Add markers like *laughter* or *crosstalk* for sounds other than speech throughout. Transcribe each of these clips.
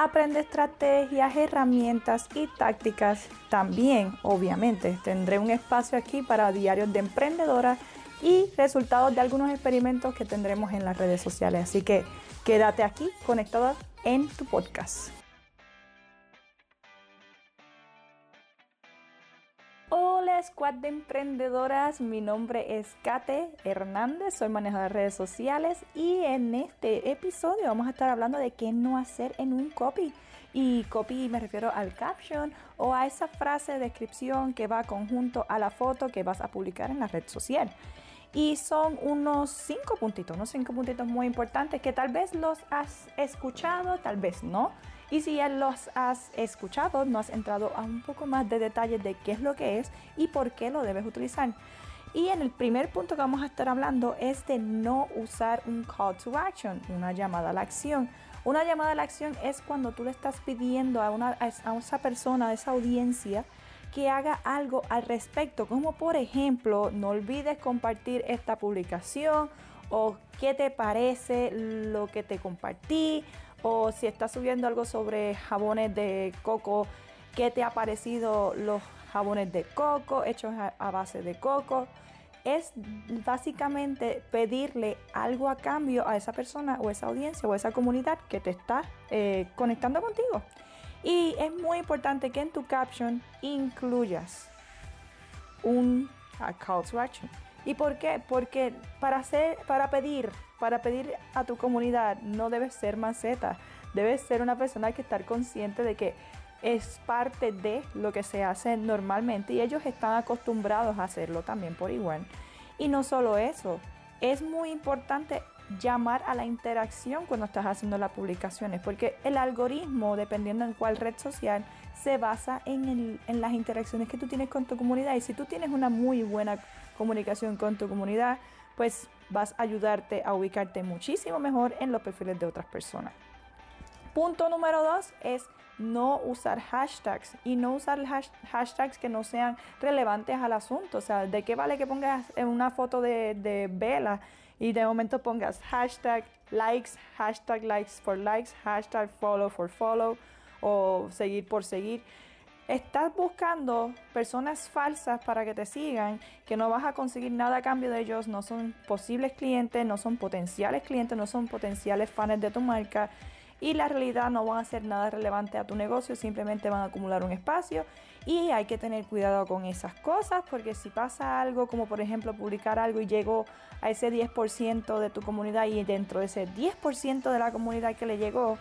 Aprende estrategias, herramientas y tácticas. También, obviamente, tendré un espacio aquí para diarios de emprendedora y resultados de algunos experimentos que tendremos en las redes sociales. Así que quédate aquí conectada en tu podcast. Squad de Emprendedoras, mi nombre es Kate Hernández, soy manejadora de redes sociales y en este episodio vamos a estar hablando de qué no hacer en un copy. Y copy me refiero al caption o a esa frase de descripción que va conjunto a la foto que vas a publicar en la red social. Y son unos cinco puntitos, unos cinco puntitos muy importantes que tal vez los has escuchado, tal vez no y si ya los has escuchado, no has entrado a un poco más de detalles de qué es lo que es y por qué lo debes utilizar. Y en el primer punto que vamos a estar hablando es de no usar un call to action, una llamada a la acción. Una llamada a la acción es cuando tú le estás pidiendo a, una, a esa persona, a esa audiencia, que haga algo al respecto, como por ejemplo, no olvides compartir esta publicación o qué te parece lo que te compartí o si estás subiendo algo sobre jabones de coco, ¿qué te ha parecido los jabones de coco hechos a, base de coco? Es básicamente pedirle algo a cambio a esa persona o esa audiencia o esa comunidad que te está eh, conectando contigo. Y es muy importante que en tu caption incluyas un call to action. ¿Y por qué? Porque para, hacer, para pedir para pedir a tu comunidad no debes ser maceta, debes ser una persona que estar consciente de que es parte de lo que se hace normalmente y ellos están acostumbrados a hacerlo también por igual. Y no solo eso, es muy importante llamar a la interacción cuando estás haciendo las publicaciones, porque el algoritmo, dependiendo en cuál red social, se basa en, las interacciones que tú tienes con tu comunidad. Y si tú tienes una muy buena comunicación con tu comunidad, pues vas a ayudarte a ubicarte muchísimo mejor en los perfiles de otras personas. Punto número dos es no usar hashtags y no usar hashtags que no sean relevantes al asunto. O sea, ¿de qué vale que pongas una foto de, de vela y de momento pongas hashtag likes, hashtag likes for likes, hashtag follow for follow o seguir por seguir? Estás buscando personas falsas para que te sigan, que no vas a conseguir nada a cambio de ellos, no son posibles clientes, no son potenciales clientes, no son potenciales fans de tu marca y la realidad no van a hacer nada relevante a tu negocio, simplemente van a acumular un espacio y hay que tener cuidado con esas cosas porque si pasa algo como por ejemplo publicar algo y llegó a ese 10% de tu comunidad y dentro de ese 10% de la comunidad que le llegó,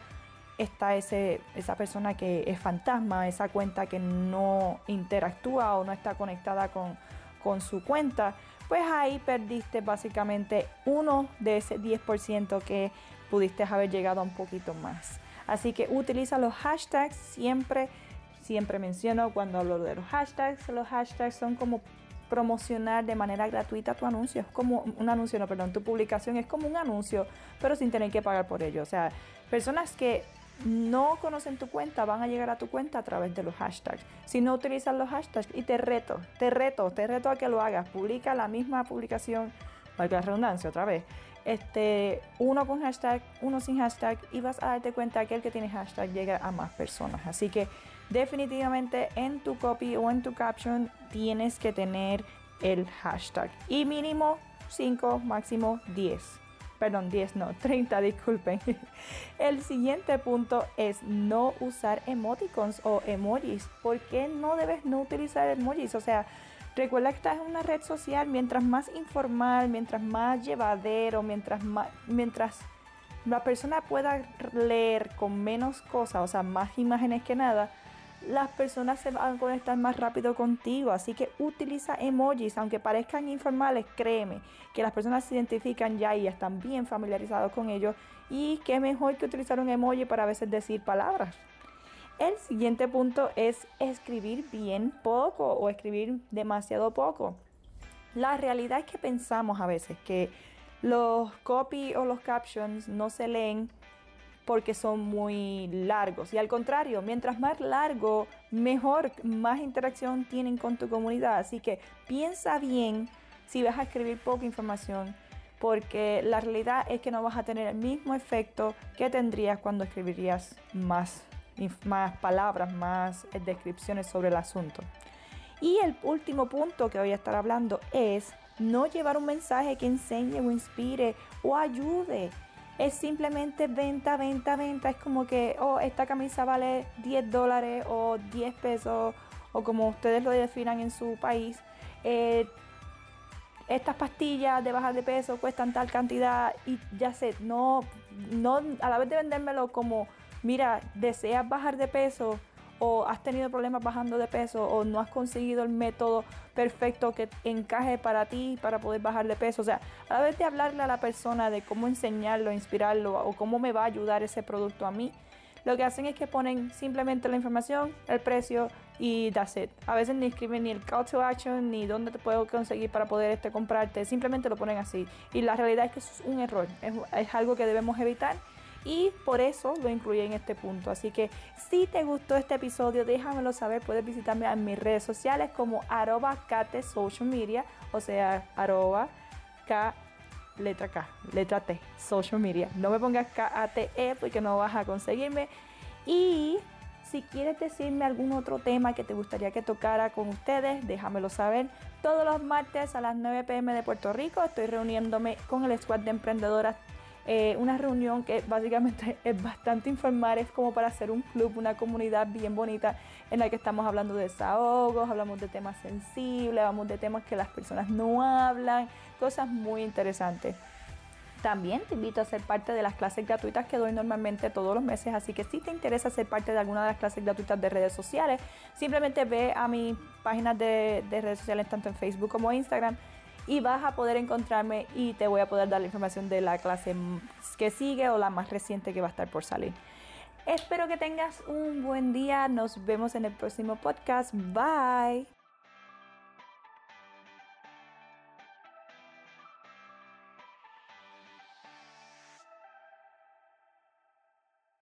está ese, esa persona que es fantasma, esa cuenta que no interactúa o no está conectada con, con su cuenta, pues ahí perdiste básicamente uno de ese 10% que pudiste haber llegado a un poquito más. Así que utiliza los hashtags siempre, siempre menciono cuando hablo de los hashtags, los hashtags son como promocionar de manera gratuita tu anuncio, es como un anuncio, no, perdón, tu publicación es como un anuncio, pero sin tener que pagar por ello. O sea, personas que no conocen tu cuenta van a llegar a tu cuenta a través de los hashtags. Si no utilizas los hashtags, y te reto, te reto, te reto a que lo hagas. Publica la misma publicación, valga la redundancia otra vez. Este, uno con hashtag, uno sin hashtag, y vas a darte cuenta que el que tiene hashtag llega a más personas. Así que definitivamente en tu copy o en tu caption tienes que tener el hashtag. Y mínimo 5, máximo 10 perdón, 10 no, *laughs* 30, disculpen. *laughs* El siguiente punto es no usar emoticons o emojis. ¿Por qué no debes no utilizar emojis? O sea, recuerda que estás en una red social, mientras más informal, mientras más llevadero, mientras más, mientras la persona pueda leer con menos cosas, o sea, más imágenes que nada, las personas se van a conectar más rápido contigo. Así que utiliza emojis, aunque parezcan informales, créeme que las personas se identifican ya y están bien familiarizados con ellos. Y qué mejor que utilizar un emoji para a veces decir palabras. El siguiente punto es escribir bien poco o escribir demasiado poco. La realidad es que pensamos a veces que los copy o los captions no se leen porque son muy largos. Y al contrario, mientras más largo, mejor, más interacción tienen con tu comunidad. Así que piensa bien si vas a escribir poca información, porque la realidad es que no vas a tener el mismo efecto que tendrías cuando escribirías más, más palabras, más descripciones sobre el asunto. Y el último punto que voy a estar hablando es no llevar un mensaje que enseñe o inspire o ayude es simplemente venta, venta, venta. Es como que, oh, esta camisa vale 10 dólares o 10 pesos o como ustedes lo definan en su país. Eh, estas pastillas de bajar de peso cuestan tal cantidad y ya sé, no, no, a la vez de vendérmelo como, mira, deseas bajar de peso, o has tenido problemas bajando de peso o no has conseguido el método perfecto que encaje para ti para poder bajar de peso. O sea, a la vez de hablarle a la persona de cómo enseñarlo, inspirarlo o cómo me va a ayudar ese producto a mí, lo que hacen es que ponen simplemente la información, el precio y that's it. A veces ni escriben ni el call to action ni dónde te puedo conseguir para poder este, comprarte, simplemente lo ponen así. Y la realidad es que es un error, es algo que debemos evitar y por eso lo incluí en este punto. Así que si te gustó este episodio, déjamelo saber. Puedes visitarme en mis redes sociales como arroba Kate Social Media, o sea, arroba K letra K, letra T, social media. No me pongas K-A-T-E porque no vas a conseguirme. Y si quieres decirme algún otro tema que te gustaría que tocara con ustedes, déjamelo saber. Todos los martes a las 9 pm de Puerto Rico estoy reuniéndome con el squad de emprendedoras eh, una reunión que básicamente *laughs* es bastante informal, es como para hacer un club, una comunidad bien bonita en la que estamos hablando de desahogos, hablamos de temas sensibles, hablamos de temas que las personas no hablan, cosas muy interesantes. También te invito a ser parte de las clases gratuitas que doy normalmente todos los meses, así que si te interesa ser parte de alguna de las clases gratuitas de redes sociales, simplemente ve a mis páginas de, de redes sociales tanto en Facebook como Instagram y vas a poder encontrarme y te voy a poder dar la información de la clase que sigue o la más reciente que va a estar por salir. Espero que tengas un buen día. Nos vemos en el próximo podcast. Bye.